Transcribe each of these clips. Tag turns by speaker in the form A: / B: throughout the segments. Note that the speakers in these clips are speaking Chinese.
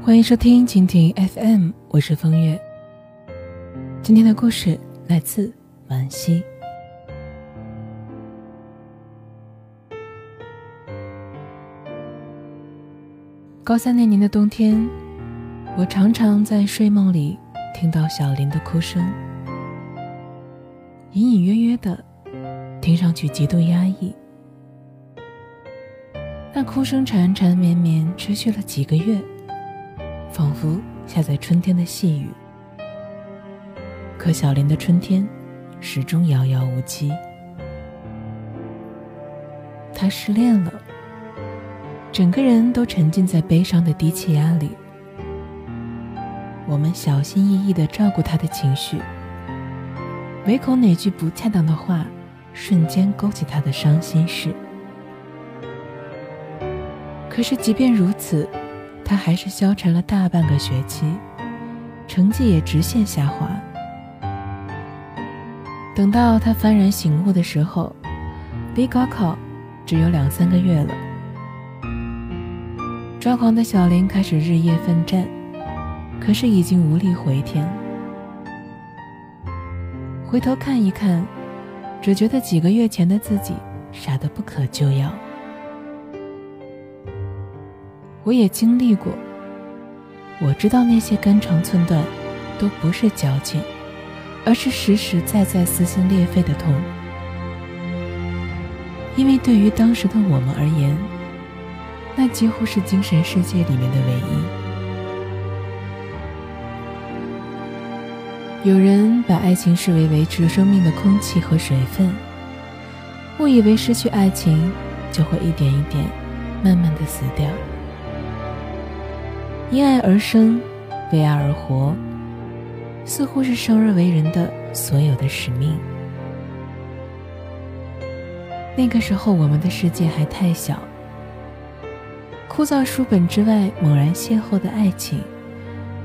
A: 欢迎收听蜻蜓 FM，我是风月。今天的故事来自惋惜。高三那年的冬天，我常常在睡梦里听到小林的哭声，隐隐约约的，听上去极度压抑。那哭声缠缠绵绵，持续了几个月，仿佛下在春天的细雨。可小林的春天，始终遥遥无期。他失恋了。整个人都沉浸在悲伤的低气压里。我们小心翼翼地照顾他的情绪，唯恐哪句不恰当的话，瞬间勾起他的伤心事。可是即便如此，他还是消沉了大半个学期，成绩也直线下滑。等到他幡然醒悟的时候，离高考只有两三个月了。抓狂的小林开始日夜奋战，可是已经无力回天。回头看一看，只觉得几个月前的自己傻得不可救药。我也经历过，我知道那些肝肠寸断，都不是矫情，而是实实在在撕心裂肺的痛。因为对于当时的我们而言，那几乎是精神世界里面的唯一。有人把爱情视为维持生命的空气和水分，误以为失去爱情就会一点一点慢慢的死掉。因爱而生，为爱而活，似乎是生而为人的所有的使命。那个时候，我们的世界还太小。枯燥书本之外，猛然邂逅的爱情，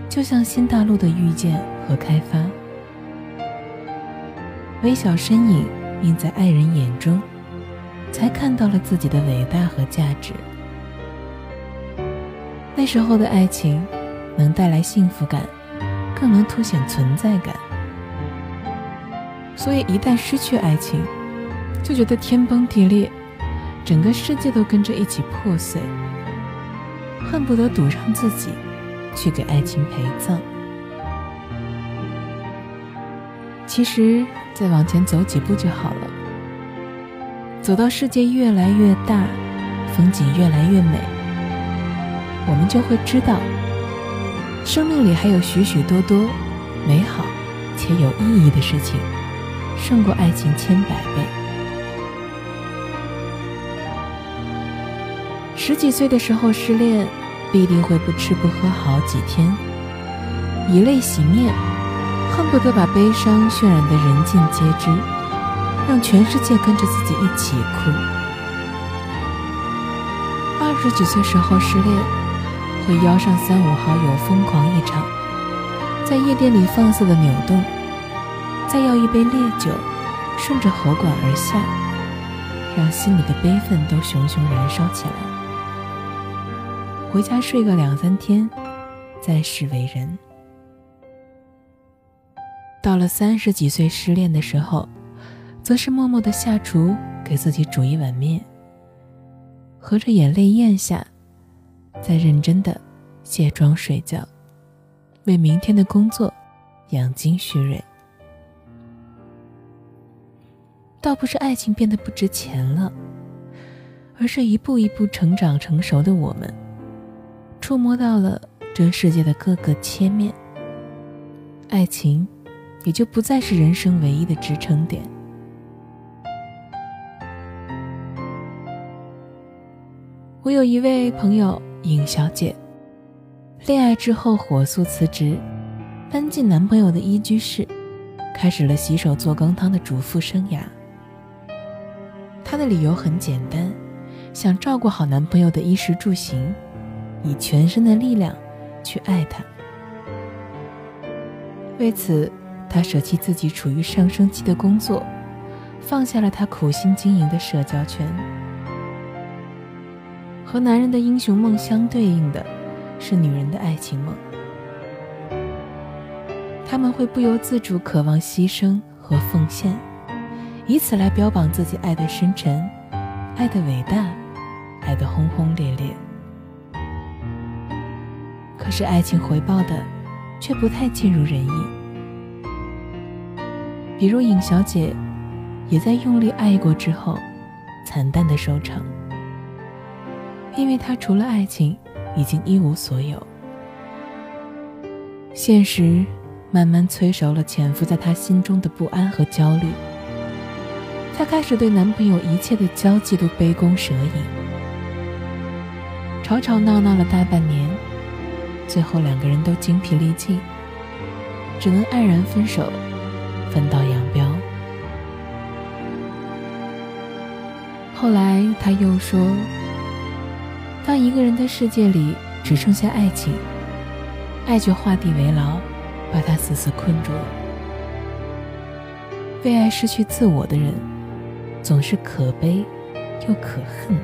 A: 就像新大陆的遇见和开发。微小身影映在爱人眼中，才看到了自己的伟大和价值。那时候的爱情，能带来幸福感，更能凸显存在感。所以一旦失去爱情，就觉得天崩地裂，整个世界都跟着一起破碎。恨不得赌上自己，去给爱情陪葬。其实再往前走几步就好了。走到世界越来越大，风景越来越美，我们就会知道，生命里还有许许多多美好且有意义的事情，胜过爱情千百倍。十几岁的时候失恋。必定会不吃不喝好几天，以泪洗面，恨不得把悲伤渲染得人尽皆知，让全世界跟着自己一起哭。二十几岁时候失恋，会邀上三五好友疯狂一场，在夜店里放肆的扭动，再要一杯烈酒，顺着喉管而下，让心里的悲愤都熊熊燃烧起来。回家睡个两三天，再世为人。到了三十几岁失恋的时候，则是默默的下厨给自己煮一碗面，合着眼泪咽下，在认真的卸妆睡觉，为明天的工作养精蓄锐。倒不是爱情变得不值钱了，而是一步一步成长成熟的我们。触摸到了这世界的各个切面，爱情也就不再是人生唯一的支撑点。我有一位朋友尹小姐，恋爱之后火速辞职，搬进男朋友的一居室，开始了洗手做羹汤的主妇生涯。她的理由很简单，想照顾好男朋友的衣食住行。以全身的力量去爱他。为此，他舍弃自己处于上升期的工作，放下了他苦心经营的社交圈。和男人的英雄梦相对应的，是女人的爱情梦。他们会不由自主渴望牺牲和奉献，以此来标榜自己爱的深沉、爱的伟大、爱的轰轰烈烈。可是爱情回报的，却不太尽如人意。比如尹小姐，也在用力爱过之后，惨淡的收场。因为她除了爱情，已经一无所有。现实慢慢催熟了潜伏在她心中的不安和焦虑。她开始对男朋友一切的交际都杯弓蛇影，吵吵闹闹了大半年，最后两个人都精疲力尽，只能黯然分手，分道扬镳。后来他又说。当一个人的世界里只剩下爱情，爱就画地为牢，把他死死困住了。为爱失去自我的人，总是可悲又可恨。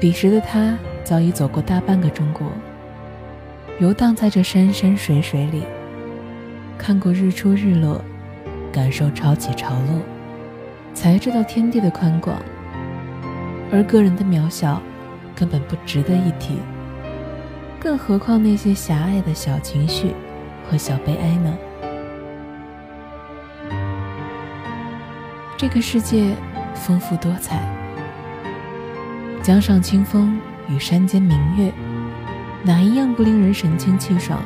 A: 彼时的他早已走过大半个中国，游荡在这山山水水里，看过日出日落，感受潮起潮落，才知道天地的宽广。而个人的渺小，根本不值得一提，更何况那些狭隘的小情绪和小悲哀呢？这个世界丰富多彩，江上清风与山间明月，哪一样不令人神清气爽、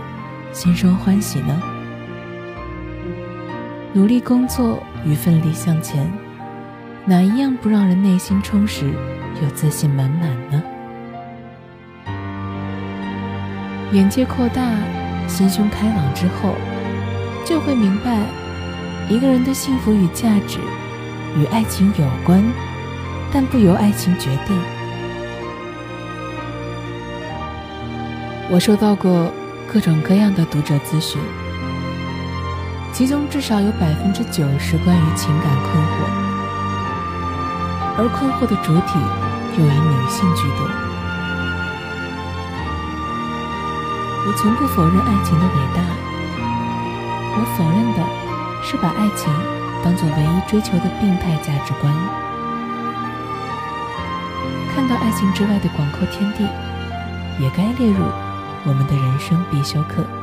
A: 心生欢喜呢？努力工作与奋力向前。哪一样不让人内心充实又自信满满呢？眼界扩大，心胸开朗之后，就会明白，一个人的幸福与价值与爱情有关，但不由爱情决定。我收到过各种各样的读者咨询，其中至少有百分之九十关于情感困惑。而困惑的主体又以女性居多。我从不否认爱情的伟大，我否认的是把爱情当做唯一追求的病态价值观。看到爱情之外的广阔天地，也该列入我们的人生必修课。